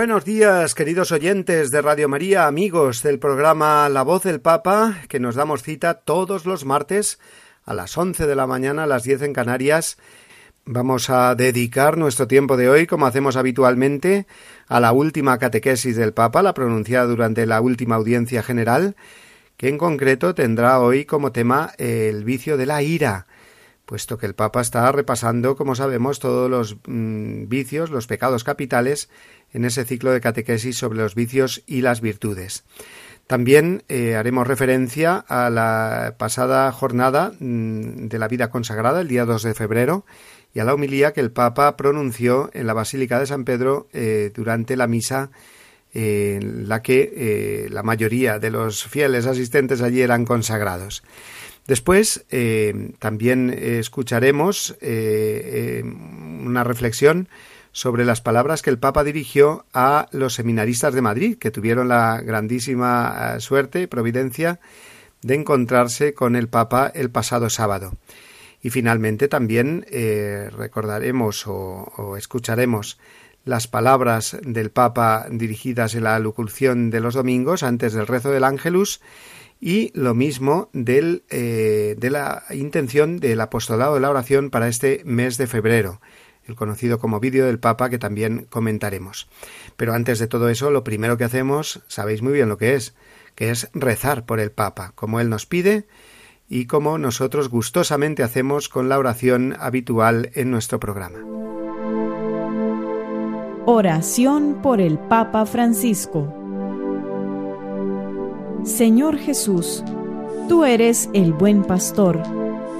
Buenos días, queridos oyentes de Radio María, amigos del programa La Voz del Papa, que nos damos cita todos los martes a las once de la mañana, a las diez en Canarias. Vamos a dedicar nuestro tiempo de hoy, como hacemos habitualmente, a la última catequesis del Papa, la pronunciada durante la última audiencia general, que en concreto tendrá hoy como tema el vicio de la ira puesto que el Papa está repasando, como sabemos, todos los mm, vicios, los pecados capitales en ese ciclo de catequesis sobre los vicios y las virtudes. También eh, haremos referencia a la pasada jornada mm, de la vida consagrada, el día 2 de febrero, y a la homilía que el Papa pronunció en la Basílica de San Pedro eh, durante la misa en la que eh, la mayoría de los fieles asistentes allí eran consagrados. Después también escucharemos una reflexión sobre las palabras que el Papa dirigió a los seminaristas de Madrid, que tuvieron la grandísima eh, suerte y providencia de encontrarse con el Papa el pasado sábado. Y finalmente también eh, recordaremos o, escucharemos las palabras del Papa dirigidas en la locución de los domingos antes del rezo del Ángelus y lo mismo del, eh, de la intención del apostolado de la oración para este mes de febrero el conocido como vídeo del Papa que también comentaremos. Pero antes de todo eso, lo primero que hacemos, sabéis muy bien lo que es, que es rezar por el Papa, como él nos pide y como nosotros gustosamente hacemos con la oración habitual en nuestro programa. Oración por el Papa Francisco. Señor Jesús, tú eres el buen pastor,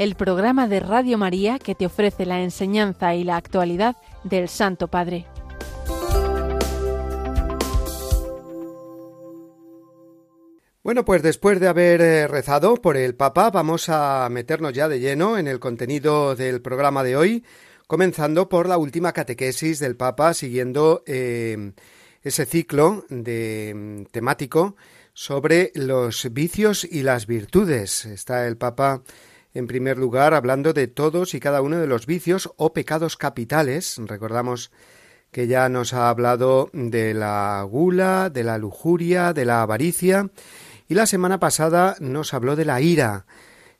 el programa de Radio María que te ofrece la enseñanza y la actualidad del Santo Padre. Bueno, pues después de haber eh, rezado por el Papa, vamos a meternos ya de lleno en el contenido del programa de hoy, comenzando por la última catequesis del Papa, siguiendo eh, ese ciclo mm, temático sobre los vicios y las virtudes. Está el Papa en primer lugar hablando de todos y cada uno de los vicios o pecados capitales. Recordamos que ya nos ha hablado de la gula, de la lujuria, de la avaricia y la semana pasada nos habló de la ira,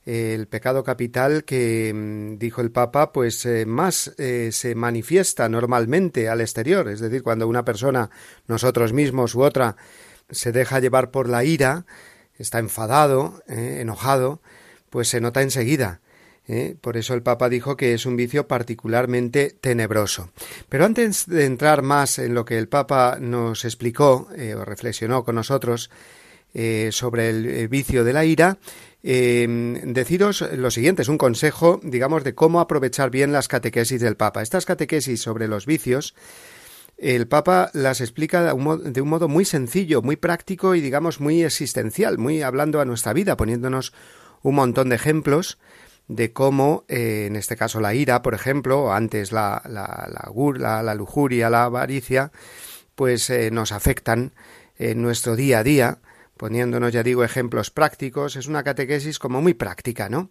el pecado capital que, mm, dijo el Papa, pues eh, más eh, se manifiesta normalmente al exterior, es decir, cuando una persona, nosotros mismos u otra, se deja llevar por la ira, está enfadado, eh, enojado, pues se nota enseguida. Por eso el Papa dijo que es un vicio particularmente tenebroso. Pero antes de entrar más en lo que el Papa nos explicó o reflexionó con nosotros, eh, sobre el eh, vicio de la ira, eh, deciros lo siguiente, es un consejo, digamos, de cómo aprovechar bien las catequesis del Papa. Estas catequesis sobre los vicios, el Papa las explica de un, modo, muy sencillo, muy práctico y, digamos, muy existencial, muy hablando a nuestra vida, poniéndonos un montón de ejemplos de cómo, en este caso, la ira, por ejemplo, antes la, la, la, la lujuria, la avaricia, pues eh, nos afectan en nuestro día a día, poniéndonos, ya digo, ejemplos prácticos. Es una catequesis como muy práctica, ¿no?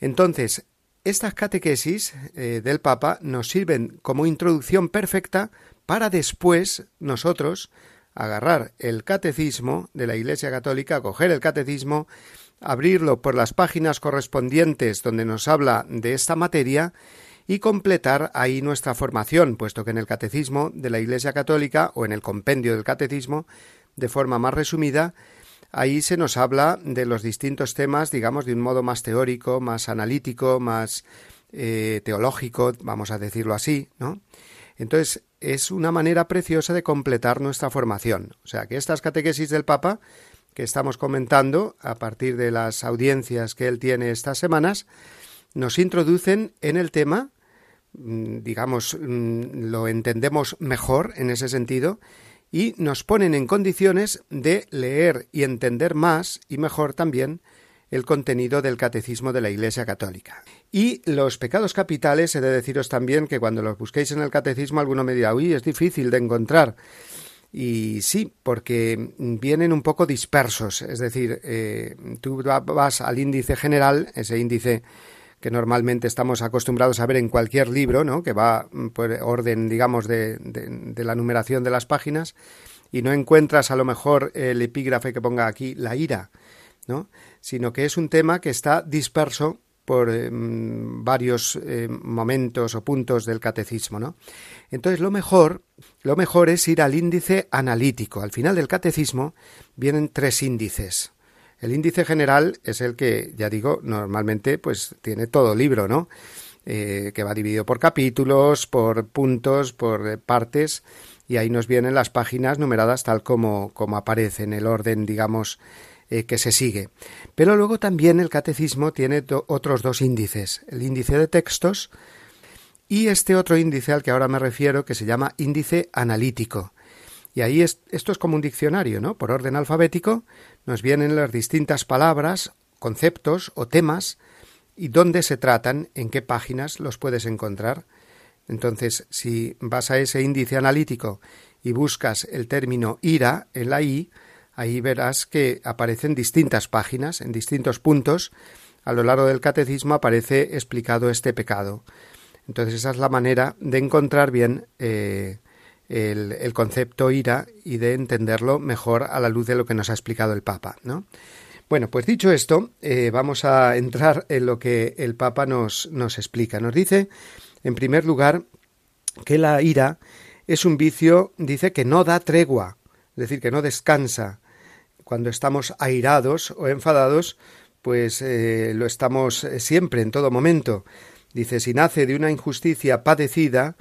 Entonces, estas catequesis eh, del Papa nos sirven como introducción perfecta para después nosotros agarrar el catecismo de la Iglesia Católica, coger el catecismo, abrirlo por las páginas correspondientes donde nos habla de esta materia y completar ahí nuestra formación, puesto que en el catecismo de la Iglesia Católica o en el compendio del catecismo, de forma más resumida, ahí se nos habla de los distintos temas, digamos, de un modo más teórico, más analítico, más eh, teológico, vamos a decirlo así, ¿no? Entonces, es una manera preciosa de completar nuestra formación. O sea, que estas catequesis del Papa, estamos comentando a partir de las audiencias que él tiene estas semanas, nos introducen en el tema, mm, digamos, mm, lo entendemos mejor en ese sentido, y nos ponen en condiciones de leer y entender más y mejor también el contenido del catecismo de la Iglesia Católica. Y los pecados capitales, he de deciros también que cuando los busquéis en el catecismo alguno me dirá, uy, es difícil de encontrar. Y sí, porque vienen un poco dispersos, es decir, eh, tú vas al índice general, ese índice que normalmente estamos acostumbrados a ver en cualquier libro, ¿no? que va por orden, digamos, de, de la numeración de las páginas, y no encuentras a lo mejor el epígrafe que ponga aquí la ira, ¿no? sino que es un tema que está disperso por em, varios em, momentos o puntos del catecismo, ¿no? Entonces lo mejor, lo mejor es ir al índice analítico. Al final del catecismo vienen tres índices. El índice general es el que, ya digo, normalmente pues tiene todo libro, ¿no? Eh, que va dividido por capítulos, por puntos, por eh, partes, y ahí nos vienen las páginas numeradas tal como, como aparece en el orden, digamos, eh, que se sigue. Pero luego también el catecismo tiene otros dos índices, el índice de textos y este otro índice al que ahora me refiero que se llama índice analítico. Y ahí esto es como un diccionario, ¿no? Por orden alfabético nos vienen las distintas palabras, conceptos o temas y dónde se tratan, en qué páginas los puedes encontrar. Entonces, si vas a ese índice analítico y buscas el término ira en la I, Ahí verás que aparecen distintas páginas, en distintos puntos. A lo largo del catecismo aparece explicado este pecado. Entonces esa es la manera de encontrar bien eh, el, concepto ira y de entenderlo mejor a la luz de lo que nos ha explicado el Papa, ¿no? Bueno, pues dicho esto, eh, vamos a entrar en lo que el Papa nos, nos explica. Nos dice, en primer lugar, que la ira es un vicio, dice, que no da tregua, es decir, que no descansa, cuando estamos airados o enfadados, pues eh, lo estamos eh, siempre, en todo momento. Dice, si nace de una injusticia padecida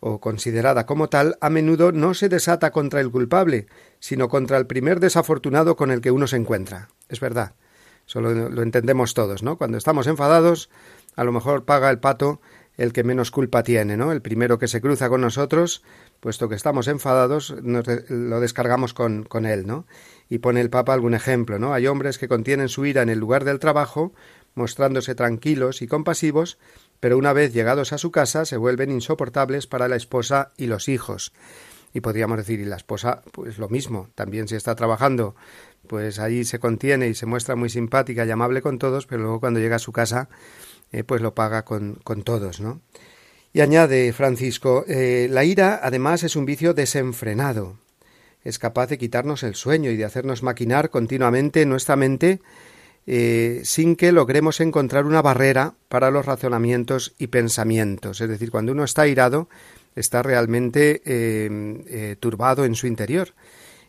o considerada como tal, a menudo no se desata contra el culpable, sino contra el primer desafortunado con el que uno se encuentra. Es verdad. Eso lo, entendemos todos, ¿no? Cuando estamos enfadados, a lo mejor paga el pato el que menos culpa tiene, ¿no? El primero que se cruza con nosotros, puesto que estamos enfadados, lo descargamos con, con él, ¿no? Y pone el Papa algún ejemplo, ¿no? Hay hombres que contienen su ira en el lugar del trabajo, mostrándose tranquilos y compasivos, pero una vez llegados a su casa se vuelven insoportables para la esposa y los hijos. Y podríamos decir, y la esposa, pues lo mismo, también si está trabajando, pues allí se contiene y se muestra muy simpática y amable con todos, pero luego cuando llega a su casa, eh, pues lo paga con, con todos, ¿no? Y añade Francisco, eh, la ira además es un vicio desenfrenado. Es capaz de quitarnos el sueño y de hacernos maquinar continuamente nuestra mente eh, sin que logremos encontrar una barrera para los razonamientos y pensamientos. Es decir, cuando uno está irado, está realmente eh, turbado en su interior.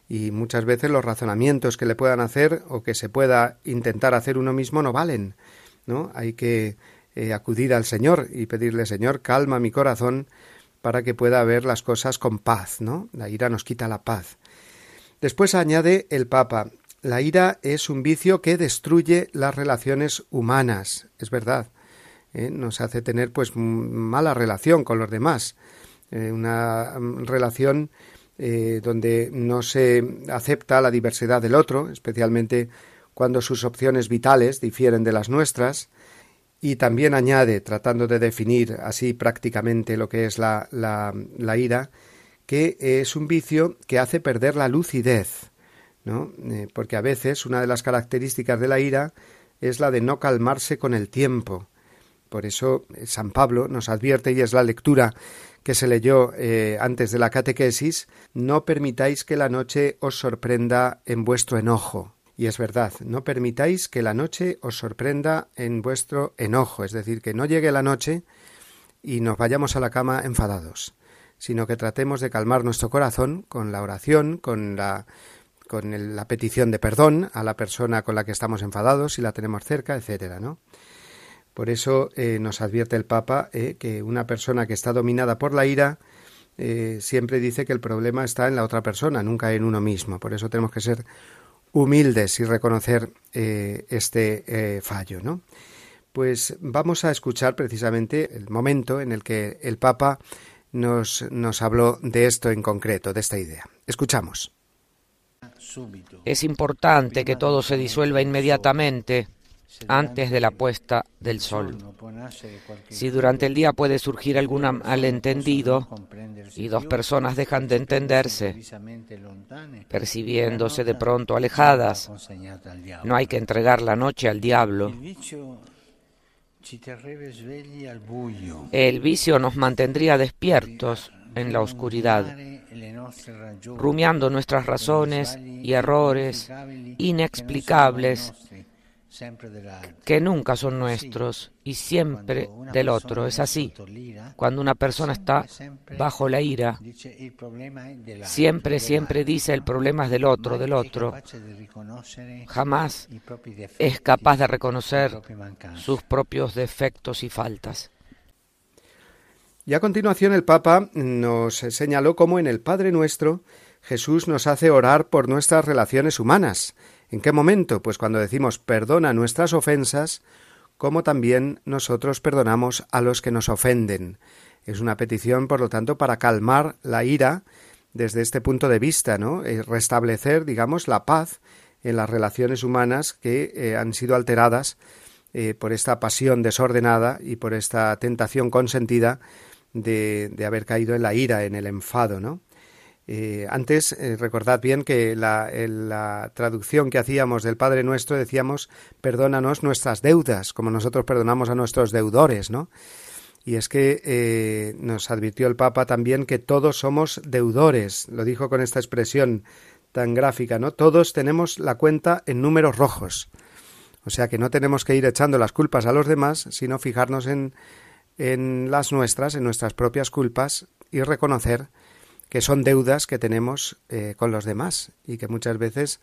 Y muchas veces los razonamientos que le puedan hacer o que se pueda intentar hacer uno mismo no valen. ¿no? Hay que eh, acudir al Señor y pedirle, Señor, calma mi corazón para que pueda ver las cosas con paz, ¿no? La ira nos quita la paz. Después añade el Papa, la ira es un vicio que destruye las relaciones humanas, es verdad. ¿eh? Nos hace tener pues mala relación con los demás, eh, una mm, relación donde no se acepta la diversidad del otro, especialmente cuando sus opciones vitales difieren de las nuestras, y también añade, tratando de definir así prácticamente lo que es la, la, ira, que es un vicio que hace perder la lucidez, ¿no? Eh, porque a veces una de las características de la ira es la de no calmarse con el tiempo. Por eso eh, San Pablo nos advierte, y es la lectura que se leyó eh, antes de la catequesis, no permitáis que la noche os sorprenda en vuestro enojo. Y es verdad, no permitáis que la noche os sorprenda en vuestro enojo, es decir, que no llegue la noche y nos vayamos a la cama enfadados, sino que tratemos de calmar nuestro corazón con la oración, con la con la petición de perdón a la persona con la que estamos enfadados, si la tenemos cerca, etcétera, ¿no? Por eso eh, nos advierte el Papa eh, que una persona que está dominada por la ira eh, siempre dice que el problema está en la otra persona, nunca en uno mismo. Por eso tenemos que ser humildes y reconocer este fallo, ¿no? Pues vamos a escuchar precisamente el momento en el que el Papa nos, nos habló de esto en concreto, de esta idea. Escuchamos. Es importante que todo se disuelva inmediatamente antes de la puesta del sol. Si durante el día puede surgir algún malentendido y dos personas dejan de entenderse, percibiéndose de pronto alejadas, no hay que entregar la noche al diablo. El vicio nos mantendría despiertos en la oscuridad, rumiando nuestras razones y errores inexplicables que nunca son nuestros y siempre del otro. Es así. Cuando una persona está bajo la ira, siempre, siempre dice el problema es del otro, del otro. Jamás es capaz de reconocer sus propios defectos y faltas. Y a continuación el Papa nos señaló cómo en el Padre Nuestro Jesús nos hace orar por nuestras relaciones humanas, ¿En qué momento? Pues cuando decimos perdona nuestras ofensas, como también nosotros perdonamos a los que nos ofenden. Es una petición, por lo tanto, para calmar la ira desde este punto de vista, ¿no? Eh, restablecer, digamos, la paz en las relaciones humanas que eh, han sido alteradas eh, por esta pasión desordenada y por esta tentación consentida de, de haber caído en la ira, en el enfado, ¿no? Eh, antes, eh, recordad bien que la, la, traducción que hacíamos del Padre Nuestro decíamos, perdónanos nuestras deudas, como nosotros perdonamos a nuestros deudores, ¿no? Y es que eh, nos advirtió el Papa también que todos somos deudores, lo dijo con esta expresión tan gráfica, ¿no? Todos tenemos la cuenta en números rojos. O sea que no tenemos que ir echando las culpas a los demás, sino fijarnos en, en las nuestras, en nuestras propias culpas y reconocer que son deudas que tenemos eh, con los demás y que muchas veces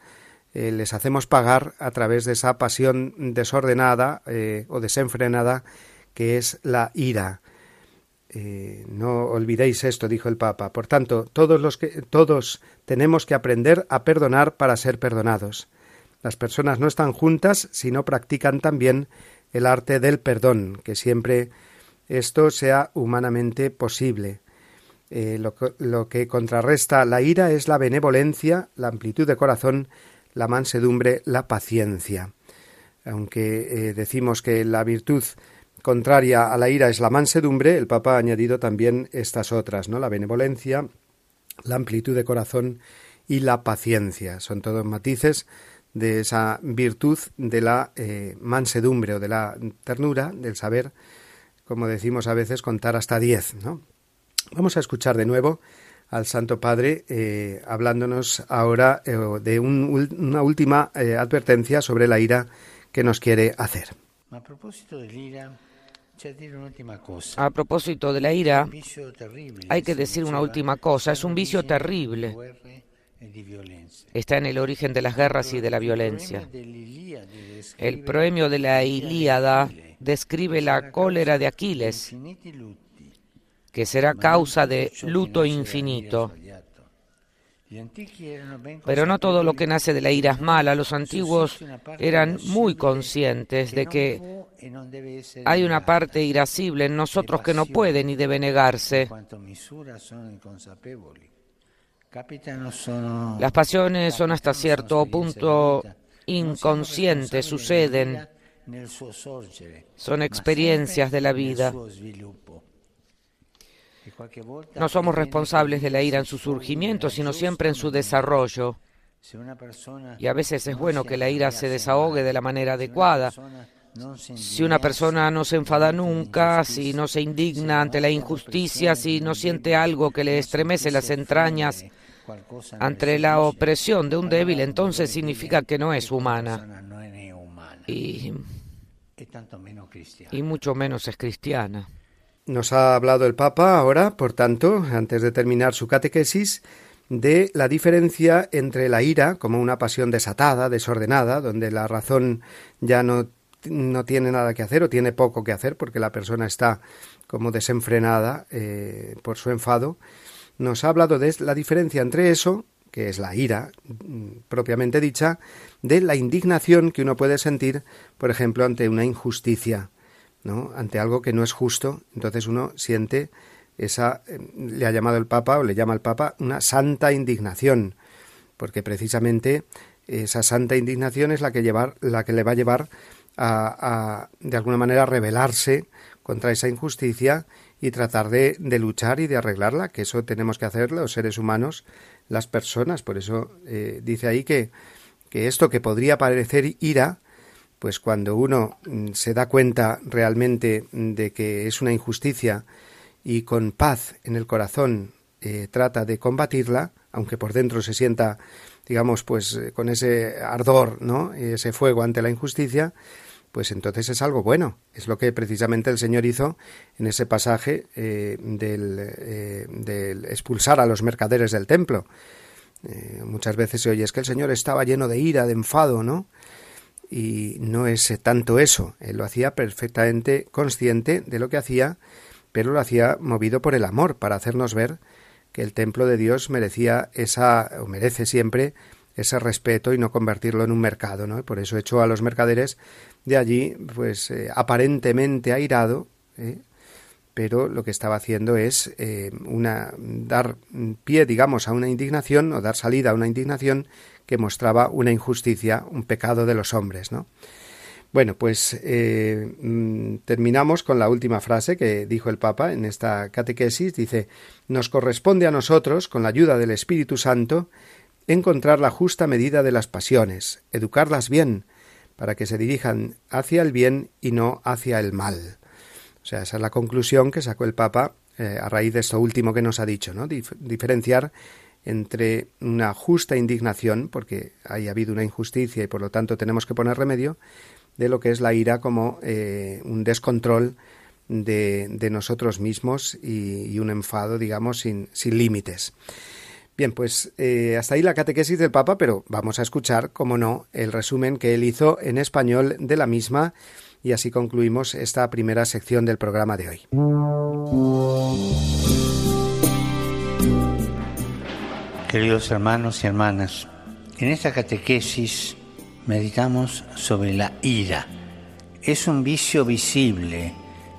eh, les hacemos pagar a través de esa pasión desordenada eh, o desenfrenada que es la ira. no olvidéis esto, dijo el Papa. Por tanto, todos los que todos tenemos que aprender a perdonar para ser perdonados. Las personas no están juntas si no practican también el arte del perdón, que siempre esto sea humanamente posible. Eh, lo, que contrarresta la ira es la benevolencia, la amplitud de corazón, la mansedumbre, la paciencia. Aunque eh, decimos que la virtud contraria a la ira es la mansedumbre, el Papa ha añadido también estas otras, ¿no? La benevolencia, la amplitud de corazón y la paciencia. Son todos matices de esa virtud de la eh, mansedumbre o de la ternura, del saber, como decimos a veces, contar hasta diez, ¿no? Vamos a escuchar de nuevo al Santo Padre eh, hablándonos ahora eh, de una última eh, advertencia sobre la ira que nos quiere hacer. A propósito de la ira, hay que decir una última cosa. Es un vicio terrible. Está en el origen de las guerras y de la violencia. El premio de la Ilíada describe la cólera de Aquiles que será causa de luto infinito. Pero no todo lo que nace de la ira es mala. Los antiguos eran muy conscientes de que hay una parte irascible en nosotros que no puede ni debe negarse. Las pasiones son hasta cierto punto inconscientes, suceden, son experiencias de la vida. No somos responsables de la ira en su surgimiento, sino siempre en su desarrollo. Y a veces es bueno que la ira se desahogue de la manera adecuada. Si una persona no se enfada nunca, si no se indigna ante la injusticia, si no siente algo que le estremece las entrañas ante la opresión de un débil, entonces significa que no es humana. Y, y mucho menos es cristiana. Nos ha hablado el Papa ahora, por tanto, antes de terminar su catequesis, de la diferencia entre la ira, como una pasión desatada, desordenada, donde la razón ya no, no tiene nada que hacer o tiene poco que hacer porque la persona está como desenfrenada eh, por su enfado, nos ha hablado de la diferencia entre eso, que es la ira mm, propiamente dicha, de la indignación que uno puede sentir, por ejemplo, ante una injusticia, ¿no? ante algo que no es justo, entonces uno siente esa eh, le ha llamado el Papa o le llama el Papa una santa indignación, porque precisamente esa santa indignación es la que llevar, la que le va a llevar a, de alguna manera rebelarse contra esa injusticia y tratar de, de, luchar y de arreglarla, que eso tenemos que hacer los seres humanos, las personas. Por eso eh, dice ahí que, que esto que podría parecer ira, pues cuando uno mm, se da cuenta realmente de que es una injusticia y con paz en el corazón eh, trata de combatirla, aunque por dentro se sienta, digamos, pues eh, con ese ardor, ¿no? Ese fuego ante la injusticia, pues entonces es algo bueno. Es lo que precisamente el Señor hizo en ese pasaje eh, del, del, expulsar a los mercaderes del templo. muchas veces se oye es que el Señor estaba lleno de ira, de enfado, ¿no? Y no es tanto eso. Él lo hacía perfectamente consciente de lo que hacía pero lo hacía movido por el amor, para hacernos ver que el templo de Dios merecía esa, o merece siempre, ese respeto y no convertirlo en un mercado, ¿no? Por eso echó a los mercaderes de allí, pues eh, aparentemente airado, ¿eh? pero lo que estaba haciendo es eh, una dar pie, digamos, a una indignación o dar salida a una indignación que mostraba una injusticia, un pecado de los hombres, ¿no? Bueno, pues eh, mm, terminamos con la última frase que dijo el Papa en esta catequesis. Dice, nos corresponde a nosotros, con la ayuda del Espíritu Santo, encontrar la justa medida de las pasiones, educarlas bien, para que se dirijan hacia el bien y no hacia el mal. O sea, esa es la conclusión que sacó el Papa eh, a raíz de esto último que nos ha dicho, ¿no? diferenciar entre una justa indignación, porque haya habido una injusticia y por lo tanto tenemos que poner remedio, de lo que es la ira como eh, un descontrol de, nosotros mismos y, un enfado, digamos, sin, sin límites. Bien, pues eh, hasta ahí la catequesis del Papa, pero vamos a escuchar, como no, el resumen que él hizo en español de la misma y así concluimos esta primera sección del programa de hoy. Queridos hermanos y hermanas, en esta catequesis meditamos sobre la ira. Es un vicio visible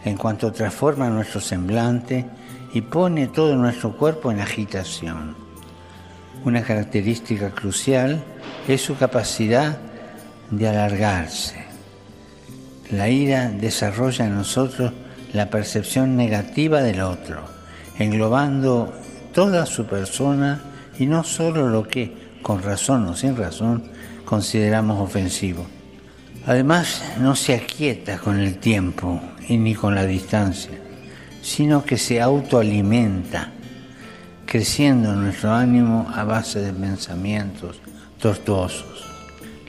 en cuanto transforma nuestro semblante y pone todo nuestro cuerpo en agitación. Una característica crucial es su capacidad de alargarse. La ira desarrolla en nosotros la percepción negativa del otro, englobando toda su persona y no solo lo que, con razón o sin razón, consideramos ofensivo. Además, no se aquieta con el tiempo y ni con la distancia, sino que se autoalimenta, creciendo nuestro ánimo a base de pensamientos tortuosos.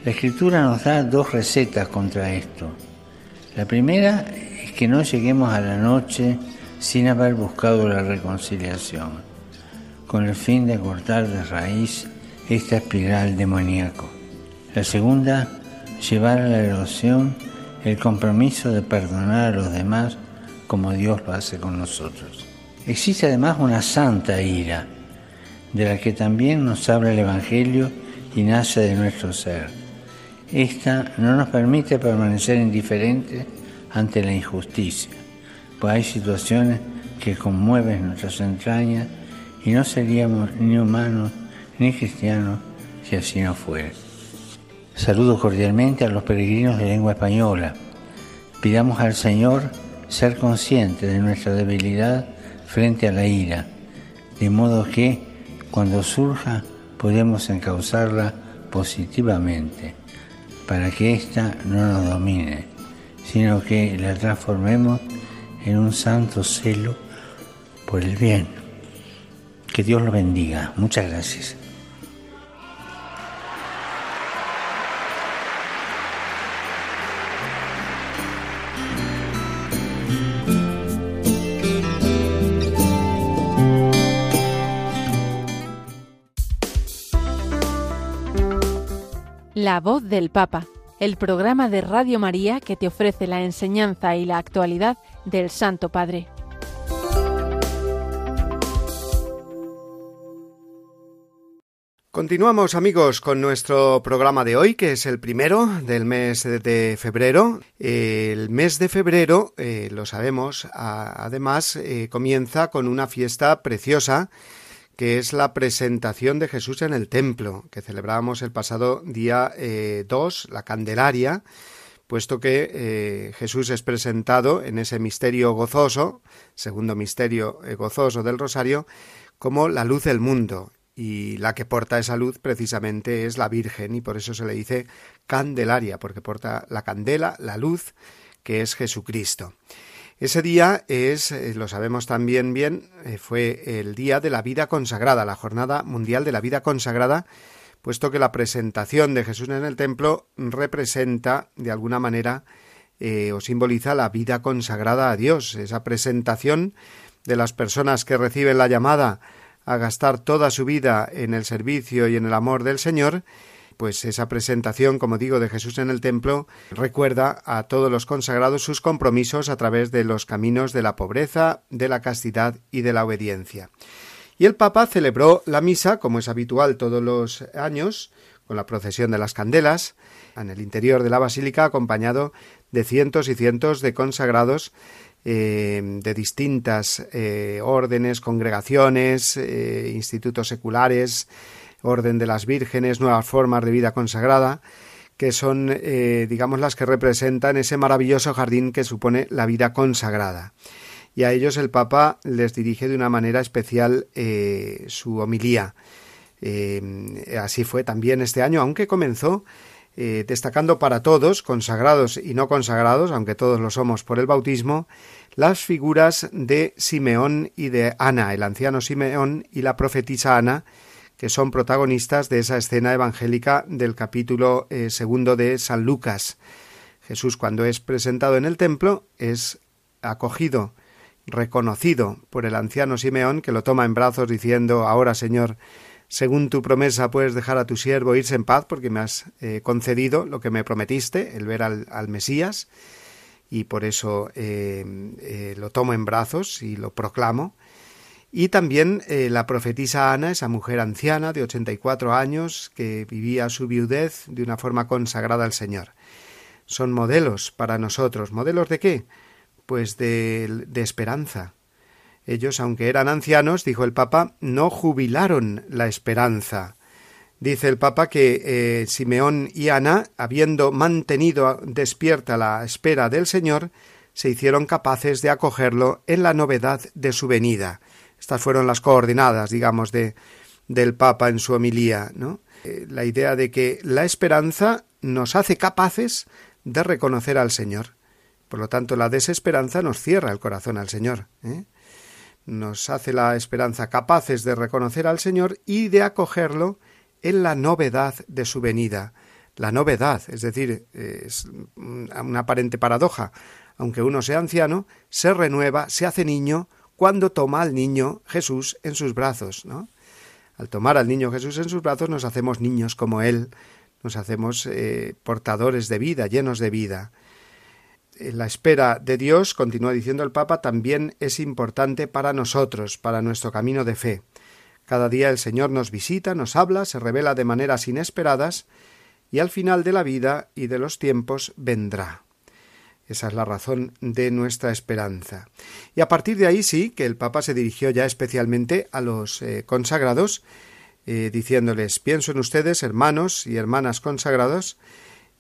La escritura nos da dos recetas contra esto. La primera es que no lleguemos a la noche sin haber buscado la reconciliación, con el fin de cortar de raíz esta espiral demoníaco. La segunda, llevar a la oración el compromiso de perdonar a los demás como Dios lo hace con nosotros. Existe además una santa ira, de la que también nos habla el Evangelio y nace de nuestro ser. Esta no nos permite permanecer indiferentes ante la injusticia, pues hay situaciones que conmueven nuestras entrañas y no seríamos ni humanos ni cristianos si así no fuera. Saludo cordialmente a los peregrinos de lengua española. Pidamos al Señor ser consciente de nuestra debilidad frente a la ira, de modo que cuando surja podemos encauzarla positivamente, para que ésta no nos domine, sino que la transformemos en un santo celo por el bien. Que Dios lo bendiga. Muchas gracias. La voz del Papa, el programa de Radio María que te ofrece la enseñanza y la actualidad del Santo Padre. Continuamos amigos con nuestro programa de hoy, que es el primero del mes de febrero. El mes de febrero, eh, lo sabemos, además eh, comienza con una fiesta preciosa que es la presentación de Jesús en el templo, que celebramos el pasado día 2, eh, la Candelaria, puesto que Jesús es presentado en ese misterio gozoso, segundo misterio gozoso del Rosario, como la luz del mundo. Y la que porta esa luz precisamente es la Virgen, y por eso se le dice Candelaria, porque porta la candela, la luz, que es Jesucristo. Ese día es, eh, lo sabemos también bien, eh, fue el día de la vida consagrada, la Jornada Mundial de la Vida Consagrada, puesto que la presentación de Jesús en el templo representa, de alguna manera, eh, o simboliza la vida consagrada a Dios, esa presentación de las personas que reciben la llamada a gastar toda su vida en el servicio y en el amor del Señor, pues esa presentación, como digo, de Jesús en el templo recuerda a todos los consagrados sus compromisos a través de los caminos de la pobreza, de la castidad y de la obediencia. Y el Papa celebró la misa, como es habitual todos los años, con la procesión de las candelas, en el interior de la basílica, acompañado de cientos y cientos de consagrados eh, de distintas eh, órdenes, congregaciones, eh, institutos seculares, Orden de las Vírgenes, Nuevas Formas de Vida Consagrada, que son, eh, digamos, las que representan ese maravilloso jardín que supone la vida consagrada. Y a ellos el Papa les dirige de una manera especial su homilía. Eh, así fue también este año, aunque comenzó destacando para todos, consagrados y no consagrados, aunque todos lo somos por el bautismo, las figuras de Simeón y de Ana, el anciano Simeón y la profetisa Ana, que son protagonistas de esa escena evangélica del capítulo eh, segundo de San Lucas. Jesús cuando es presentado en el templo es acogido, reconocido por el anciano Simeón que lo toma en brazos diciendo Ahora Señor, según tu promesa puedes dejar a tu siervo irse en paz porque me has eh, concedido lo que me prometiste, el ver al, Mesías, y por eso eh, lo tomo en brazos y lo proclamo. Y también eh, la profetisa Ana, esa mujer anciana de 84 años que vivía su viudez de una forma consagrada al Señor. Son modelos para nosotros. ¿Modelos de qué? Pues de, de esperanza. Ellos, aunque eran ancianos, dijo el Papa, no jubilaron la esperanza. Dice el Papa que eh, Simeón y Ana, habiendo mantenido despierta la espera del Señor, se hicieron capaces de acogerlo en la novedad de su venida estas fueron las coordenadas, digamos, de, del Papa en su homilía, ¿no? Eh, la idea de que la esperanza nos hace capaces de reconocer al Señor. Por lo tanto, la desesperanza nos cierra el corazón al Señor. ¿eh? Nos hace la esperanza capaces de reconocer al Señor y de acogerlo en la novedad de su venida. La novedad, es decir, es una aparente paradoja. Aunque uno sea anciano, se renueva, se hace niño, cuando toma al niño Jesús en sus brazos, ¿no? Al tomar al niño Jesús en sus brazos nos hacemos niños como Él, nos hacemos eh, portadores de vida, llenos de vida. La espera de Dios, continúa diciendo el Papa, también es importante para nosotros, para nuestro camino de fe. Cada día el Señor nos visita, nos habla, se revela de maneras inesperadas, y al final de la vida y de los tiempos vendrá. Esa es la razón de nuestra esperanza. Y a partir de ahí sí que el Papa se dirigió ya especialmente a los eh, consagrados, eh, diciéndoles pienso en ustedes, hermanos y hermanas consagrados,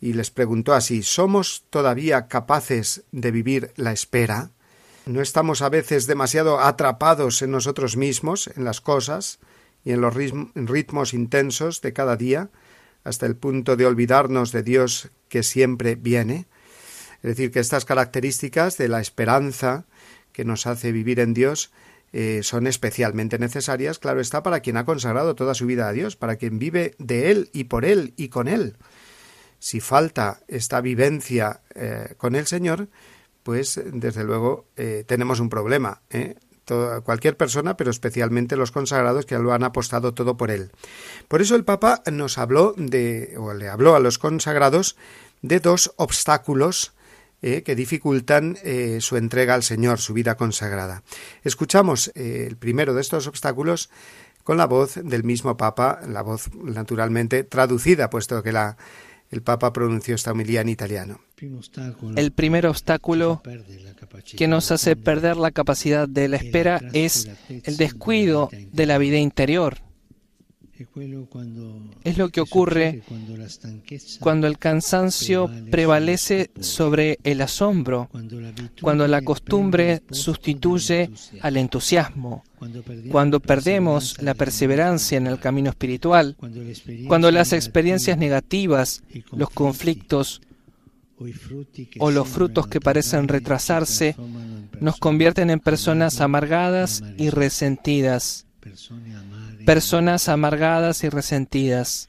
y les preguntó así ¿Somos todavía capaces de vivir la espera? no estamos a veces demasiado atrapados en nosotros mismos, en las cosas y en los ritmos intensos de cada día, hasta el punto de olvidarnos de Dios que siempre viene. Es decir, que estas características de la esperanza que nos hace vivir en Dios eh, son especialmente necesarias, claro está, para quien ha consagrado toda su vida a Dios, para quien vive de Él y por Él y con Él. Si falta esta vivencia eh, con el Señor, pues desde luego eh, tenemos un problema. cualquier persona, pero especialmente los consagrados que lo han apostado todo por Él. Por eso el Papa nos habló de, o le habló a los consagrados de dos obstáculos eh, que dificultan eh, su entrega al Señor, su vida consagrada. Escuchamos eh, el primero de estos obstáculos con la voz del mismo Papa, la voz naturalmente traducida, puesto que la, el Papa pronunció esta homilía en italiano. El primer obstáculo que nos hace perder la capacidad de la espera es el descuido de la vida interior es lo que ocurre cuando el cansancio prevalece sobre el asombro, cuando la costumbre sustituye al entusiasmo, cuando perdemos la perseverancia en el camino espiritual, cuando las experiencias negativas, los conflictos o los frutos que parecen retrasarse nos convierten en personas amargadas y resentidas personas amargadas y resentidas.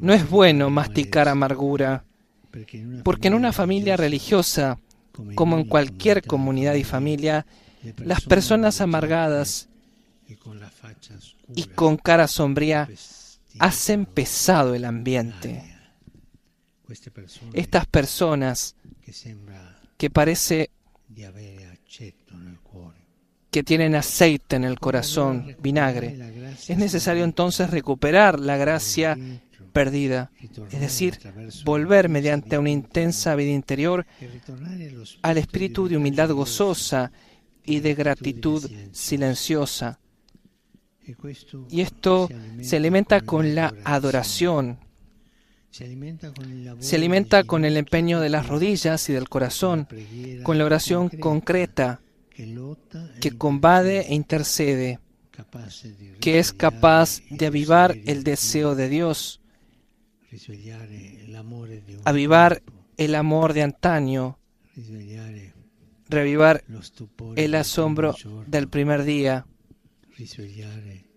No es bueno masticar amargura, porque en una familia religiosa, como en cualquier comunidad y familia, las personas amargadas y con cara sombría hacen pesado el ambiente. Estas personas que parece que tienen aceite en el corazón, vinagre. Es necesario entonces recuperar la gracia perdida, es decir, volver mediante una intensa vida interior al espíritu de humildad gozosa y de gratitud silenciosa. Y esto se alimenta con la adoración, se alimenta con el empeño de las rodillas y del corazón, con la oración concreta, que combate e intercede, que es capaz de avivar el deseo de Dios, avivar el amor de antaño, revivar el asombro del primer día,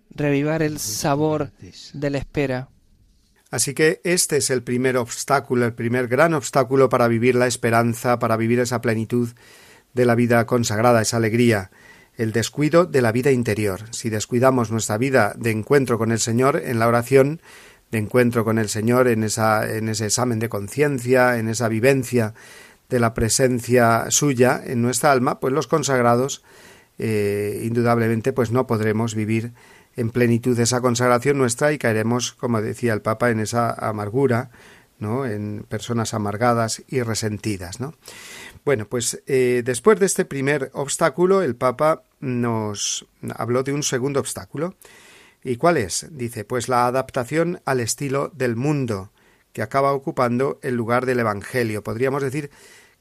revivar el sabor de la espera. Así que este es el primer obstáculo, el primer gran obstáculo para vivir la esperanza, para vivir esa plenitud de la vida consagrada, esa alegría, el descuido de la vida interior. Si descuidamos nuestra vida de encuentro con el Señor en la oración, de encuentro con el Señor en, esa, en ese examen de conciencia, en esa vivencia de la presencia suya en nuestra alma, pues los consagrados eh, indudablemente pues no podremos vivir en plenitud esa consagración nuestra y caeremos, como decía el Papa, en esa amargura, ¿no? en personas amargadas y resentidas. ¿no? Bueno, pues eh, después de este primer obstáculo, el Papa nos habló de un segundo obstáculo. ¿Y cuál es? Dice, pues la adaptación al estilo del mundo, que acaba ocupando el lugar del Evangelio. Podríamos decir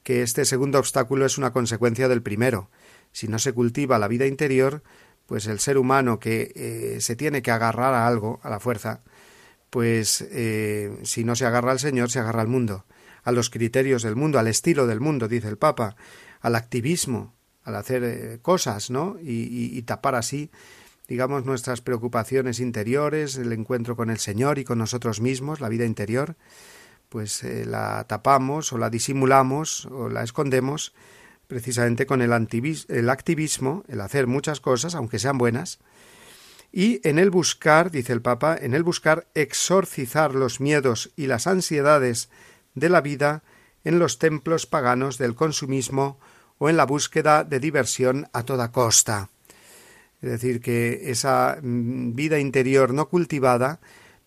que este segundo obstáculo es una consecuencia del primero. Si no se cultiva la vida interior, pues el ser humano que eh, se tiene que agarrar a algo, a la fuerza, pues eh, si no se agarra al Señor, se agarra al mundo a los criterios del mundo, al estilo del mundo, dice el Papa, al activismo, al hacer eh, cosas, ¿no? Y, tapar así, digamos, nuestras preocupaciones interiores, el encuentro con el Señor y con nosotros mismos, la vida interior, pues eh, la tapamos o la disimulamos o la escondemos precisamente con el activismo, el hacer muchas cosas, aunque sean buenas, y en el buscar, dice el Papa, en el buscar exorcizar los miedos y las ansiedades de la vida en los templos paganos del consumismo o en la búsqueda de diversión a toda costa. Es decir, que esa mm, vida interior no cultivada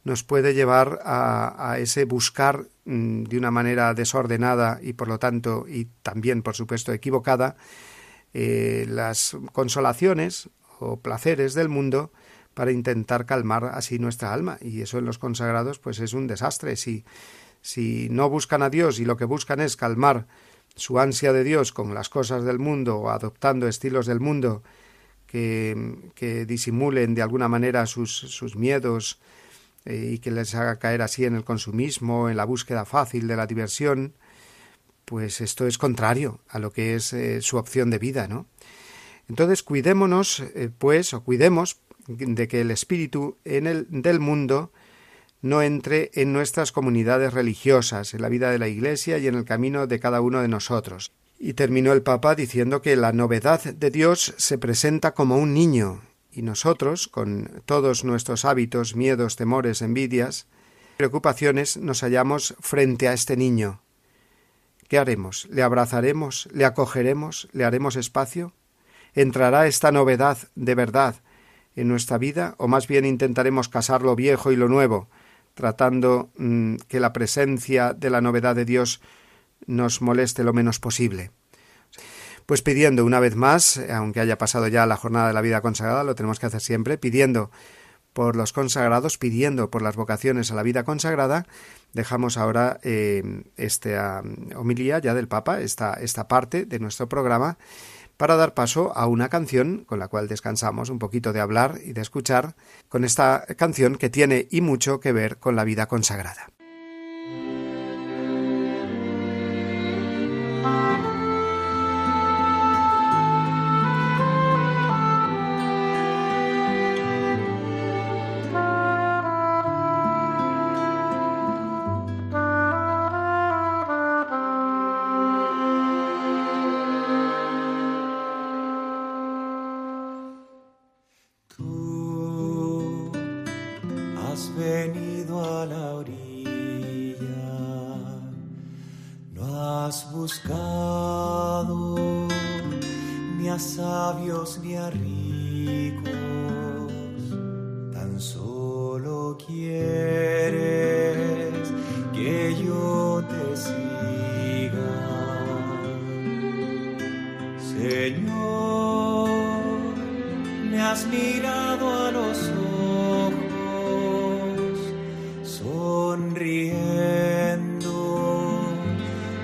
nos puede llevar a, ese buscar mm, de una manera desordenada y por lo tanto y también por supuesto equivocada eh, las consolaciones o placeres del mundo para intentar calmar así nuestra alma y eso en los consagrados pues es un desastre si si no buscan a Dios y lo que buscan es calmar su ansia de Dios con las cosas del mundo o adoptando estilos del mundo que, que disimulen de alguna manera sus, sus miedos eh, y que les haga caer así en el consumismo, en la búsqueda fácil de la diversión, pues esto es contrario a lo que es eh, su opción de vida, ¿no? Entonces cuidémonos, eh, pues, o cuidemos de que el espíritu en el, del mundo no entre en nuestras comunidades religiosas, en la vida de la Iglesia y en el camino de cada uno de nosotros. Y terminó el Papa diciendo que la novedad de Dios se presenta como un niño, y nosotros, con todos nuestros hábitos, miedos, temores, envidias, preocupaciones, nos hallamos frente a este niño. ¿Qué haremos? ¿Le abrazaremos? ¿Le acogeremos? ¿Le haremos espacio? ¿Entrará esta novedad de verdad en nuestra vida? ¿O más bien intentaremos casar lo viejo y lo nuevo, tratando mm, que la presencia de la novedad de Dios nos moleste lo menos posible? Pues pidiendo una vez más, aunque haya pasado ya la jornada de la vida consagrada, lo tenemos que hacer siempre, pidiendo por los consagrados, pidiendo por las vocaciones a la vida consagrada, dejamos ahora eh, esta homilía ya del Papa, esta, esta parte de nuestro programa, para dar paso a una canción con la cual descansamos un poquito de hablar y de escuchar, con esta canción que tiene y mucho que ver con la vida consagrada.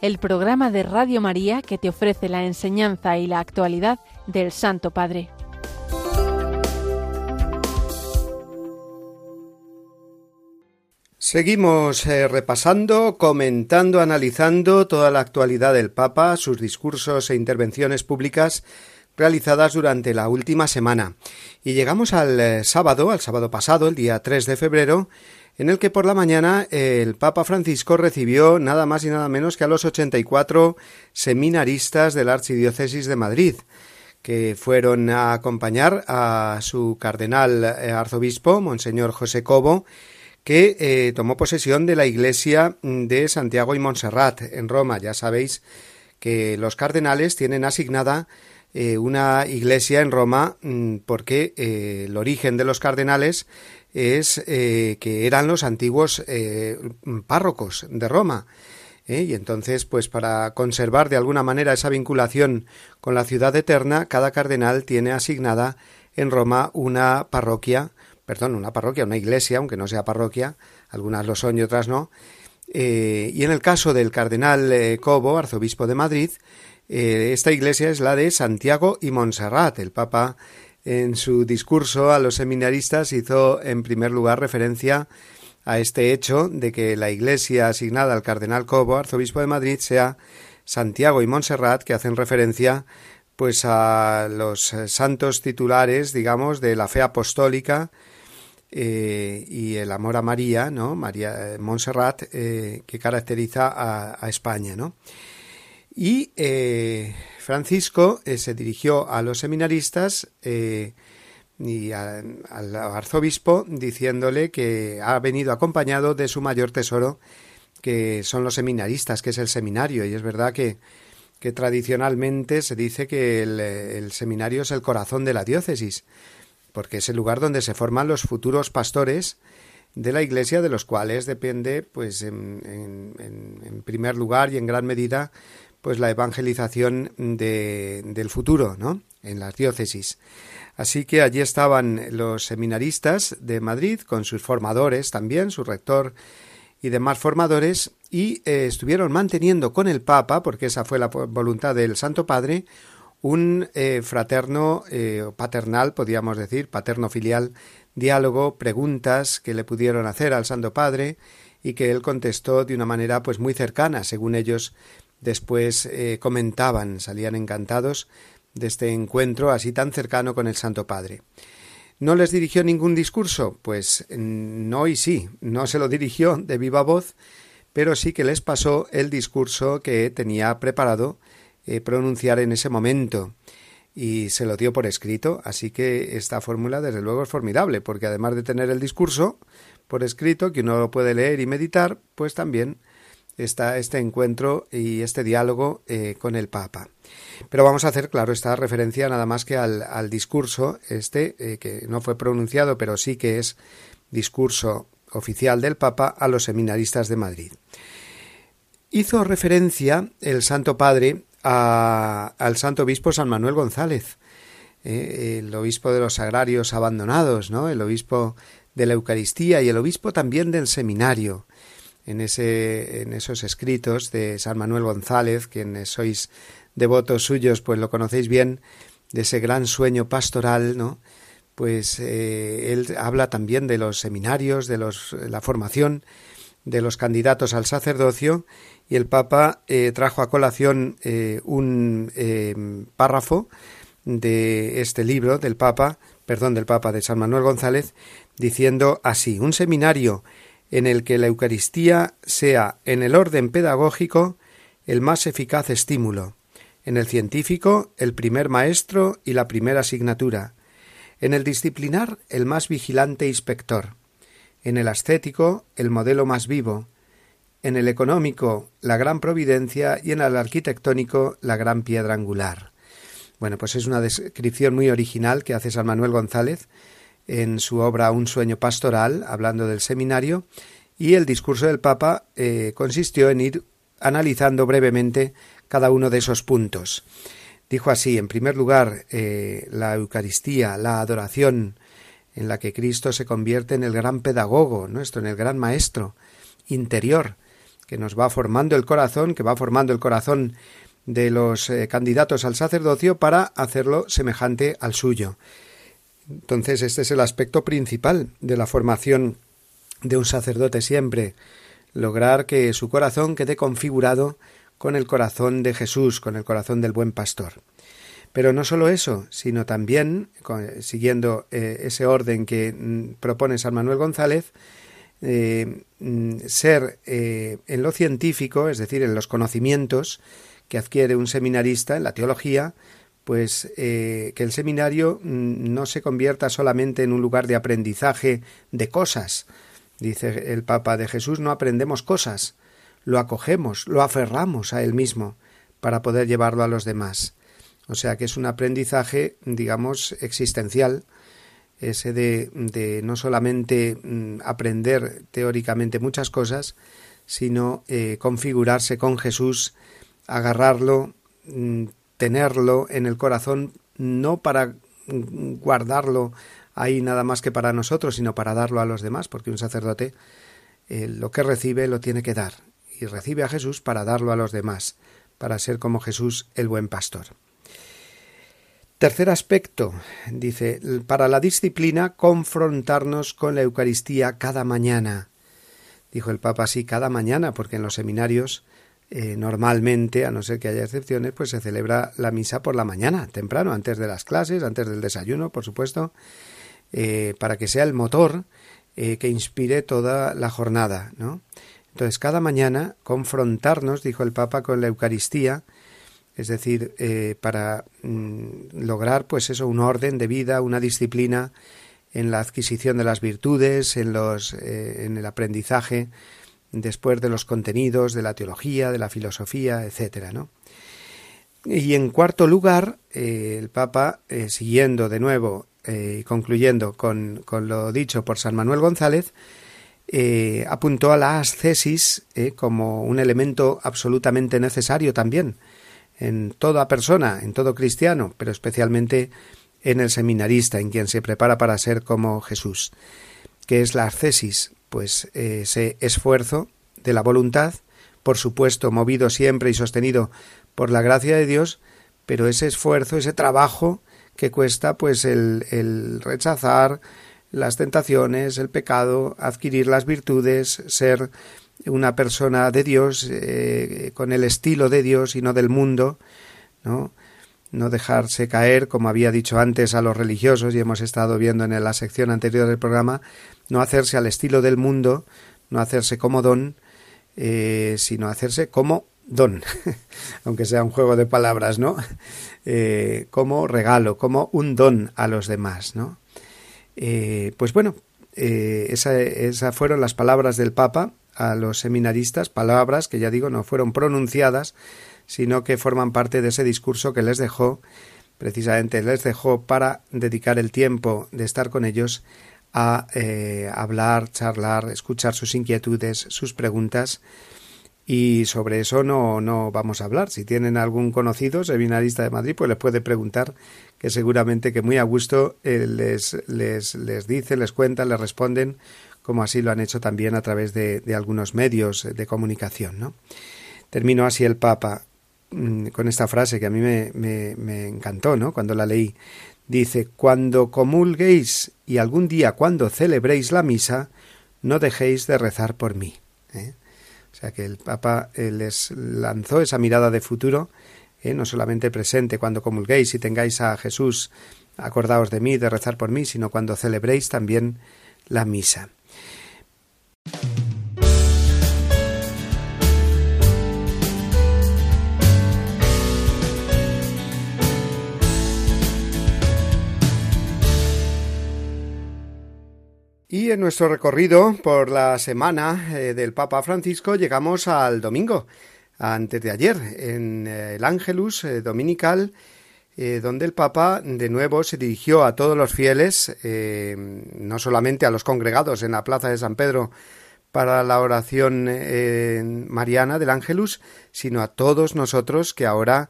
el programa de Radio María que te ofrece la enseñanza y la actualidad del Santo Padre. Seguimos eh, repasando, comentando, analizando toda la actualidad del Papa, sus discursos e intervenciones públicas realizadas durante la última semana. Y llegamos al eh, sábado, al sábado pasado, el día 3 de febrero, en el que por la mañana el Papa Francisco recibió nada más y nada menos que a los 84 seminaristas de la Archidiócesis de Madrid, que fueron a acompañar a su cardenal eh, arzobispo, Monseñor José Cobo, que eh, tomó posesión de la iglesia de Santiago y Montserrat en Roma. Ya sabéis que los cardenales tienen asignada eh, una iglesia en Roma mm, porque el origen de los cardenales es eh, que eran los antiguos eh, párrocos de Roma. ¿eh? Y entonces, pues para conservar de alguna manera esa vinculación con la ciudad eterna, cada cardenal tiene asignada en Roma una parroquia, perdón, una parroquia, una iglesia, aunque no sea parroquia, algunas lo son y otras no. y en el caso del cardenal Cobo, arzobispo de Madrid, esta iglesia es la de Santiago y Montserrat. El Papa en su discurso a los seminaristas hizo en primer lugar referencia a este hecho de que la iglesia asignada al cardenal Cobo, arzobispo de Madrid, sea Santiago y Montserrat, que hacen referencia pues a los santos titulares, digamos, de la fe apostólica eh, y el amor a María, ¿no? María eh, Montserrat, eh, que caracteriza a, a España, ¿no? Y Francisco eh, se dirigió a los seminaristas eh, y al arzobispo diciéndole que ha venido acompañado de su mayor tesoro, que son los seminaristas, que es el seminario. Y es verdad que tradicionalmente se dice que el, seminario es el corazón de la diócesis, porque es el lugar donde se forman los futuros pastores de la Iglesia, de los cuales depende, pues, en, primer lugar y en gran medida, pues la evangelización de, del futuro, ¿no? En las diócesis. Así que allí estaban los seminaristas de Madrid con sus formadores también, su rector y demás formadores, y eh, estuvieron manteniendo con el Papa, porque esa fue la voluntad del Santo Padre, un eh, fraterno, eh, paternal, podríamos decir, paterno filial, diálogo, preguntas que le pudieron hacer al Santo Padre y que él contestó de una manera pues muy cercana, según ellos después comentaban, salían encantados de este encuentro así tan cercano con el Santo Padre. ¿No les dirigió ningún discurso? Pues no y sí, no se lo dirigió de viva voz, pero sí que les pasó el discurso que tenía preparado eh, pronunciar en ese momento y se lo dio por escrito, así que esta fórmula desde luego es formidable, porque además de tener el discurso por escrito, que uno lo puede leer y meditar, pues también este encuentro y este diálogo eh, con el Papa. Pero vamos a hacer, claro, esta referencia nada más que al, discurso, este, eh, que no fue pronunciado, pero sí que es discurso oficial del Papa a los seminaristas de Madrid. Hizo referencia el Santo Padre al Santo Obispo San Manuel González, eh, el obispo de los agrarios abandonados, ¿no? el obispo de la Eucaristía y el obispo también del seminario. En, ese, en esos escritos de San Manuel González, quienes sois devotos suyos, pues lo conocéis bien, de ese gran sueño pastoral, ¿no? Pues eh, él habla también de los seminarios, de los, la formación de los candidatos al sacerdocio, y el Papa eh, trajo a colación eh, un párrafo de este libro del Papa, perdón, del Papa de San Manuel González, diciendo así: un seminario en el que la Eucaristía sea en el orden pedagógico el más eficaz estímulo, en el científico el primer maestro y la primera asignatura, en el disciplinar el más vigilante inspector, en el ascético el modelo más vivo, en el económico la gran providencia y en el arquitectónico la gran piedra angular. Bueno, pues es una descripción muy original que hace San Manuel González en su obra Un sueño pastoral, hablando del seminario, y el discurso del Papa eh, consistió en ir analizando brevemente cada uno de esos puntos. Dijo así, en primer lugar, eh, la Eucaristía, la adoración, en la que Cristo se convierte en el gran pedagogo nuestro, en el gran maestro interior, que nos va formando el corazón, que va formando el corazón de los eh, candidatos al sacerdocio para hacerlo semejante al suyo. Entonces, este es el aspecto principal de la formación de un sacerdote siempre, lograr que su corazón quede configurado con el corazón de Jesús, con el corazón del buen pastor. Pero no solo eso, sino también, siguiendo eh, ese orden que mm, propone San Manuel González, eh, mm, ser eh, en lo científico, es decir, en los conocimientos que adquiere un seminarista en la teología, pues que el seminario mm, no se convierta solamente en un lugar de aprendizaje de cosas. Dice el Papa de Jesús, no aprendemos cosas, lo acogemos, lo aferramos a él mismo para poder llevarlo a los demás. O sea que es un aprendizaje, digamos, existencial, ese de, de no solamente mm, aprender teóricamente muchas cosas, sino eh, configurarse con Jesús, agarrarlo, mm, tenerlo en el corazón, no para guardarlo ahí nada más que para nosotros, sino para darlo a los demás, porque un sacerdote eh, lo que recibe lo tiene que dar y recibe a Jesús para darlo a los demás, para ser como Jesús el buen pastor. Tercer aspecto, dice, para la disciplina, confrontarnos con la Eucaristía cada mañana. Dijo el Papa así, cada mañana, porque en los seminarios eh, normalmente, a no ser que haya excepciones, pues se celebra la misa por la mañana, temprano, antes de las clases, antes del desayuno, por supuesto, eh, para que sea el motor eh, que inspire toda la jornada, ¿no? Entonces, cada mañana confrontarnos, dijo el Papa, con la Eucaristía, es decir, para mm, lograr, pues eso, un orden de vida, una disciplina en la adquisición de las virtudes, en, los, en el aprendizaje, después de los contenidos de la teología, de la filosofía, etcétera, ¿no? Y en cuarto lugar, eh, el Papa, eh, siguiendo de nuevo y concluyendo con, con, lo dicho por San Manuel González, apuntó a la ascesis como un elemento absolutamente necesario también en toda persona, en todo cristiano, pero especialmente en el seminarista, en quien se prepara para ser como Jesús. ¿Qué es la ascesis? Pues ese esfuerzo de la voluntad, por supuesto, movido siempre y sostenido por la gracia de Dios, pero ese esfuerzo, ese trabajo que cuesta pues el, el rechazar las tentaciones, el pecado, adquirir las virtudes, ser una persona de Dios, eh, con el estilo de Dios y no del mundo, ¿no? no dejarse caer, como había dicho antes, a los religiosos, y hemos estado viendo en la sección anterior del programa, no hacerse al estilo del mundo, no hacerse como don, eh, sino hacerse como don, aunque sea un juego de palabras, ¿no? Eh, como regalo, como un don a los demás, ¿no? pues bueno, esas fueron las palabras del Papa a los seminaristas, palabras que ya digo no fueron pronunciadas, sino que forman parte de ese discurso que les dejó, precisamente les dejó para dedicar el tiempo de estar con ellos a eh, hablar, charlar, escuchar sus inquietudes, sus preguntas, y sobre eso no, no vamos a hablar. Si tienen algún conocido seminarista de Madrid, pues les puede preguntar, que seguramente que muy a gusto eh, les, les, les dice, les cuenta, les responden como así lo han hecho también a través de, algunos medios de comunicación. ¿no? Termino así el Papa mm, con esta frase que a mí me, me, encantó ¿no? cuando la leí. Dice, cuando comulguéis y algún día cuando celebréis la misa, no dejéis de rezar por mí. ¿eh? O sea que el Papa les lanzó esa mirada de futuro, ¿eh? no solamente presente cuando comulguéis y tengáis a Jesús, acordaos de mí, de rezar por mí, sino cuando celebréis también la misa. Y en nuestro recorrido por la semana eh, del Papa Francisco llegamos al domingo, antes de ayer, en eh, el Ángelus eh, Dominical, donde el Papa de nuevo se dirigió a todos los fieles, no solamente a los congregados en la Plaza de San Pedro para la oración mariana del Ángelus, sino a todos nosotros que ahora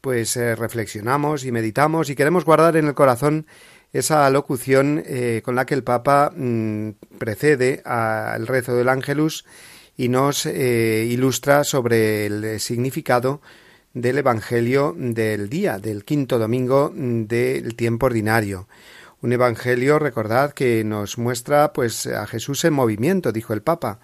pues reflexionamos y meditamos y queremos guardar en el corazón esa locución eh, con la que el Papa mm, precede al rezo del Ángelus y nos eh, ilustra sobre el significado del Evangelio del día, del quinto domingo mm, del tiempo ordinario. Un Evangelio, recordad, que nos muestra pues a Jesús en movimiento, dijo el Papa.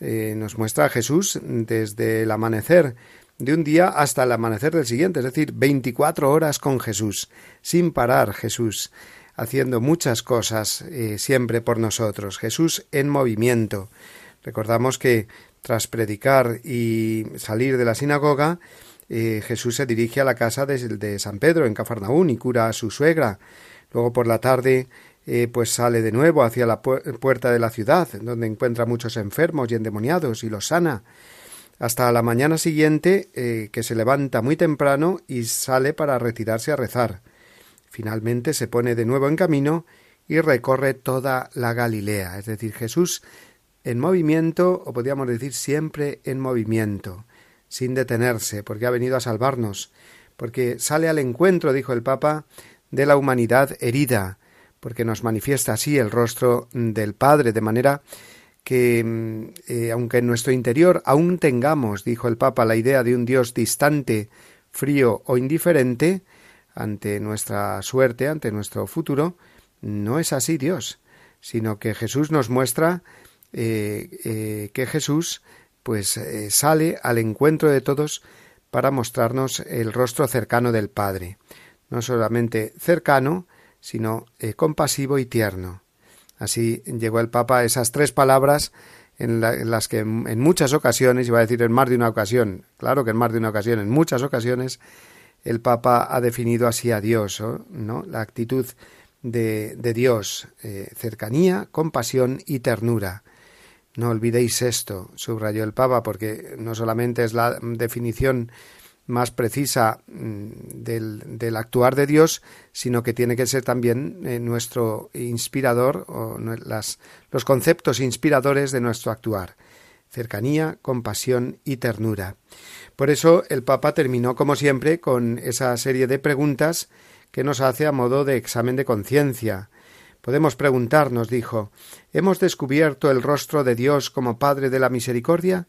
Eh, nos muestra a Jesús desde el amanecer de un día hasta el amanecer del siguiente, es decir, 24 horas con Jesús, sin parar Jesús haciendo muchas cosas eh, siempre por nosotros. Jesús en movimiento. Recordamos que tras predicar y salir de la sinagoga, eh, Jesús se dirige a la casa de, San Pedro en Cafarnaún y cura a su suegra. Luego por la tarde eh, pues sale de nuevo hacia la puerta de la ciudad, donde encuentra muchos enfermos y endemoniados y los sana. Hasta la mañana siguiente, que se levanta muy temprano y sale para retirarse a rezar. Finalmente se pone de nuevo en camino y recorre toda la Galilea, es decir, Jesús en movimiento, o podríamos decir siempre en movimiento, sin detenerse, porque ha venido a salvarnos, porque sale al encuentro, dijo el Papa, de la humanidad herida, porque nos manifiesta así el rostro del Padre, de manera que, mm, eh, aunque en nuestro interior aún tengamos, dijo el Papa, la idea de un Dios distante, frío o indiferente, ante nuestra suerte, ante nuestro futuro, no es así Dios, sino que Jesús nos muestra eh, eh, que Jesús pues eh, sale al encuentro de todos para mostrarnos el rostro cercano del Padre, no solamente cercano, sino compasivo y tierno. Así llegó el Papa a esas tres palabras en, en, las que en muchas ocasiones, iba a decir en más de una ocasión, claro que en más de una ocasión, en muchas ocasiones, el Papa ha definido así a Dios, ¿no? La actitud de, Dios, eh, cercanía, compasión y ternura. No olvidéis esto, subrayó el Papa, porque no solamente es la definición más precisa mm, del, actuar de Dios, sino que tiene que ser también eh, nuestro inspirador o los conceptos inspiradores de nuestro actuar. Cercanía, compasión y ternura. Por eso el Papa terminó, como siempre, con esa serie de preguntas que nos hace a modo de examen de conciencia. Podemos preguntarnos, dijo, ¿hemos descubierto el rostro de Dios como Padre de la Misericordia?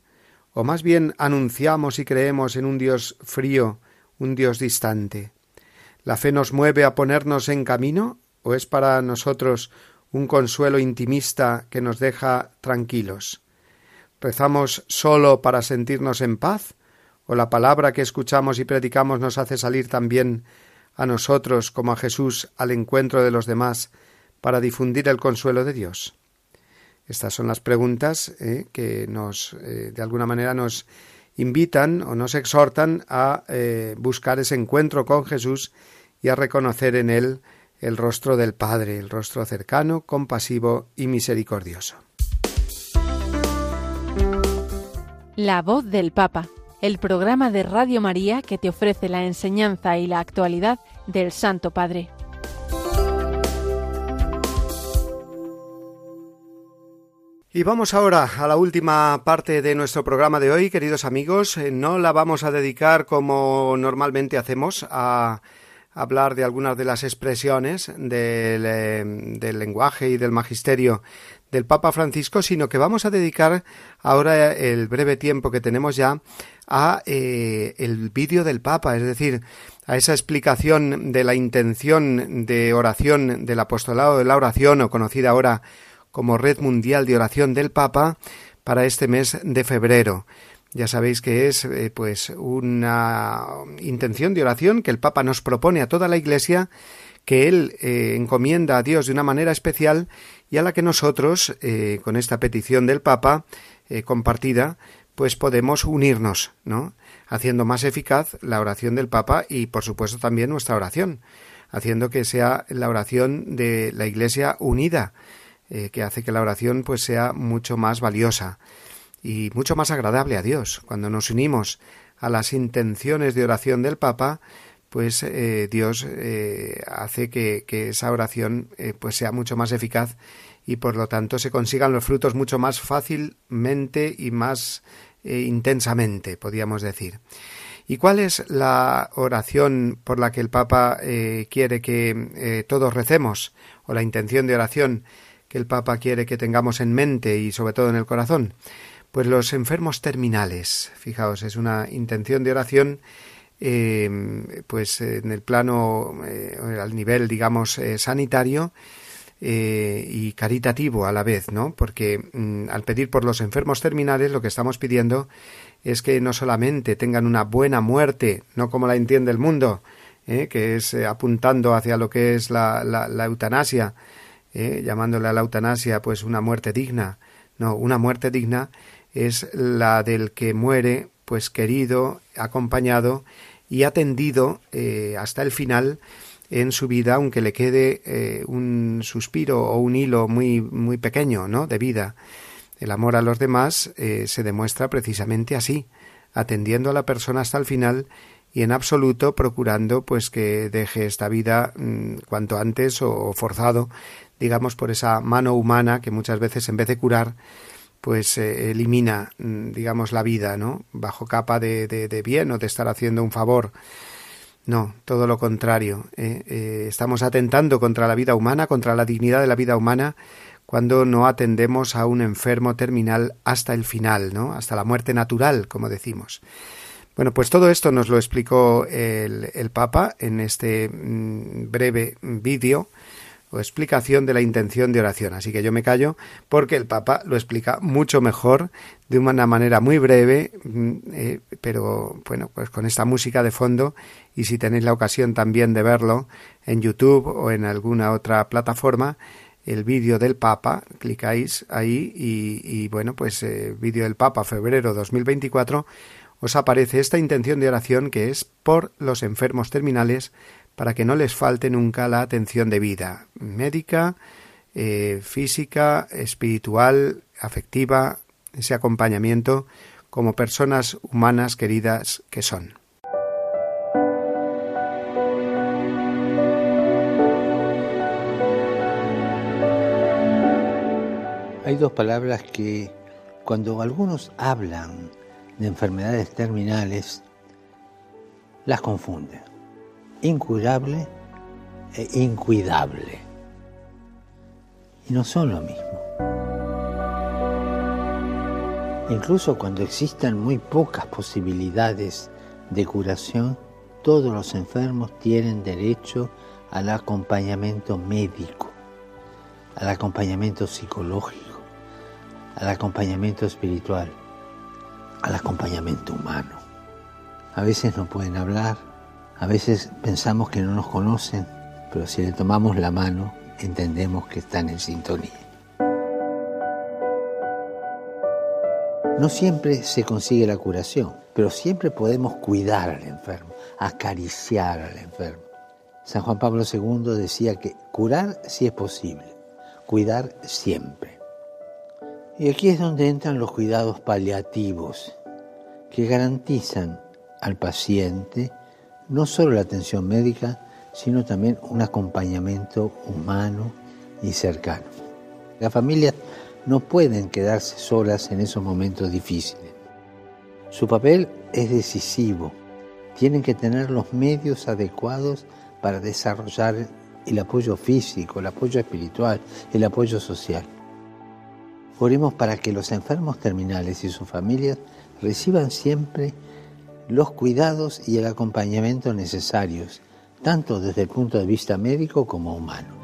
¿O más bien anunciamos y creemos en un Dios frío, un Dios distante? ¿La fe nos mueve a ponernos en camino o es para nosotros un consuelo intimista que nos deja tranquilos? ¿Rezamos solo para sentirnos en paz? ¿O la palabra que escuchamos y predicamos nos hace salir también a nosotros como a Jesús al encuentro de los demás para difundir el consuelo de Dios? Estas son las preguntas eh, que nos, eh, de alguna manera, nos invitan o nos exhortan a eh, buscar ese encuentro con Jesús y a reconocer en él el rostro del Padre, el rostro cercano, compasivo y misericordioso. La voz del Papa, el programa de Radio María que te ofrece la enseñanza y la actualidad del Santo Padre. Y vamos ahora a la última parte de nuestro programa de hoy, queridos amigos. Eh, no la vamos a dedicar como normalmente hacemos a hablar de algunas de las expresiones del, eh, del, lenguaje y del magisterio del Papa Francisco, sino que vamos a dedicar ahora el breve tiempo que tenemos ya a eh, el vídeo del Papa, es decir, a esa explicación de la intención de oración del apostolado de la oración, o conocida ahora como Red Mundial de Oración del Papa para este mes de febrero. Ya sabéis que es eh, pues una intención de oración que el Papa nos propone a toda la Iglesia, que él eh, encomienda a Dios de una manera especial y a la que nosotros, eh, con esta petición del Papa compartida, pues podemos unirnos, ¿no? Haciendo más eficaz la oración del Papa y, por supuesto, también nuestra oración, haciendo que sea la oración de la Iglesia unida, eh, que hace que la oración pues sea mucho más valiosa y mucho más agradable a Dios. Cuando nos unimos a las intenciones de oración del Papa, pues eh, Dios eh, hace que, esa oración pues sea mucho más eficaz y por lo tanto se consigan los frutos mucho más fácilmente y más intensamente, podríamos decir. ¿Y cuál es la oración por la que el Papa quiere que todos recemos o la intención de oración que el Papa quiere que tengamos en mente y sobre todo en el corazón? Pues los enfermos terminales. Fijaos, es una intención de oración eh, pues en el plano, eh, al nivel, digamos, eh, sanitario y caritativo a la vez, ¿no? Porque mm, al pedir por los enfermos terminales lo que estamos pidiendo es que no solamente tengan una buena muerte, no como la entiende el mundo, que es apuntando hacia lo que es la, la, la eutanasia, ¿eh? llamándole a la eutanasia pues una muerte digna. No, una muerte digna es la del que muere pues querido, acompañado y atendido eh, hasta el final en su vida, aunque le quede eh, un suspiro o un hilo muy, muy pequeño, ¿no? de vida. El amor a los demás se demuestra precisamente así, atendiendo a la persona hasta el final y en absoluto procurando pues que deje esta vida mm, cuanto antes o forzado digamos, por esa mano humana que muchas veces en vez de curar, pues eh, elimina, mm, digamos, la vida, ¿no? Bajo capa de, de, bien o de estar haciendo un favor. No, todo lo contrario. ¿eh? Eh, estamos atentando contra la vida humana, contra la dignidad de la vida humana, cuando no atendemos a un enfermo terminal hasta el final, ¿no? Hasta la muerte natural, como decimos. Bueno, pues todo esto nos lo explicó el, el Papa en este mm, breve vídeo o explicación de la intención de oración. Así que yo me callo porque el Papa lo explica mucho mejor, de una manera muy breve, mm, eh, pero bueno, pues con esta música de fondo y si tenéis la ocasión también de verlo en YouTube o en alguna otra plataforma, el vídeo del Papa, clicáis ahí y, bueno, pues eh, vídeo del Papa febrero 2024, os aparece esta intención de oración que es por los enfermos terminales para que no les falte nunca la atención debida, médica, eh, física, espiritual, afectiva, ese acompañamiento como personas humanas queridas que son. Hay dos palabras que cuando algunos hablan de enfermedades terminales, las confunden. Incurable e incuidable. Y no son lo mismo. Incluso cuando existan muy pocas posibilidades de curación, todos los enfermos tienen derecho al acompañamiento médico, al acompañamiento psicológico, al acompañamiento espiritual, al acompañamiento humano. A veces no pueden hablar, a veces pensamos que no nos conocen, pero si le tomamos la mano, entendemos que están en sintonía. No siempre se consigue la curación, pero siempre podemos cuidar al enfermo, acariciar al enfermo. San Juan Pablo II decía que curar sí es posible, cuidar siempre. Y aquí es donde entran los cuidados paliativos, que garantizan al paciente no solo la atención médica, sino también un acompañamiento humano y cercano. Las familias no pueden quedarse solas en esos momentos difíciles. Su papel es decisivo. Tienen que tener los medios adecuados para desarrollar el apoyo físico, el apoyo espiritual, el apoyo social. Oremos para que los enfermos terminales y sus familias reciban siempre los cuidados y el acompañamiento necesarios, tanto desde el punto de vista médico como humano.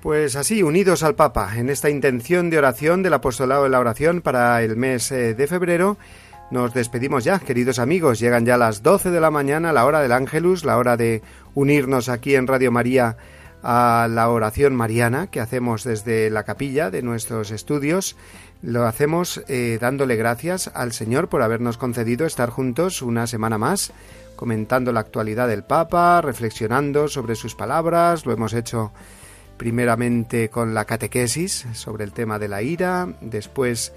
Pues así, unidos al Papa, en esta intención de oración del apostolado de la oración para el mes eh, de febrero, nos despedimos ya, queridos amigos. Llegan ya las 12 de la mañana, la hora del Ángelus, la hora de unirnos aquí en Radio María a la oración mariana que hacemos desde la capilla de nuestros estudios. Lo hacemos eh, dándole gracias al Señor por habernos concedido estar juntos una semana más, comentando la actualidad del Papa, reflexionando sobre sus palabras. Lo hemos hecho primeramente con la catequesis sobre el tema de la ira, después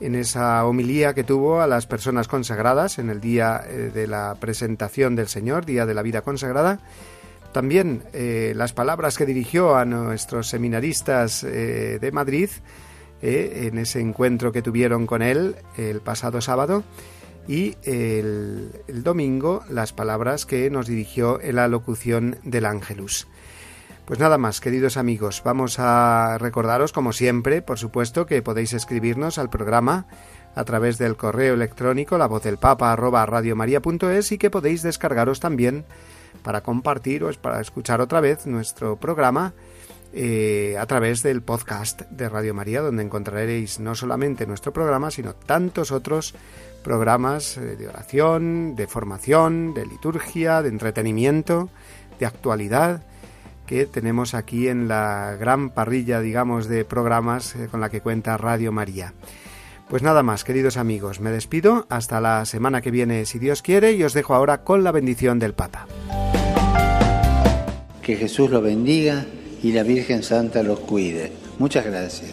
en esa homilía que tuvo a las personas consagradas en el día eh, de la presentación del Señor, día de la vida consagrada. También eh, las palabras que dirigió a nuestros seminaristas eh, de Madrid en ese encuentro que tuvieron con él el pasado sábado y el, el domingo las palabras que nos dirigió en la locución del Ángelus. Pues nada más, queridos amigos, vamos a recordaros, como siempre, por supuesto, que podéis escribirnos al programa a través del correo electrónico la voz del papa arroba y que podéis descargaros también para compartir o para escuchar otra vez nuestro programa eh, a través del podcast de Radio María, donde encontraréis no solamente nuestro programa, sino tantos otros programas eh, de oración, de formación, de liturgia, de entretenimiento, de actualidad que tenemos aquí en la gran parrilla, digamos, de programas eh, con la que cuenta Radio María. Pues nada más, queridos amigos, me despido hasta la semana que viene, si Dios quiere, y os dejo ahora con la bendición del Papa. Que Jesús lo bendiga y la Virgen Santa los cuide. Muchas gracias.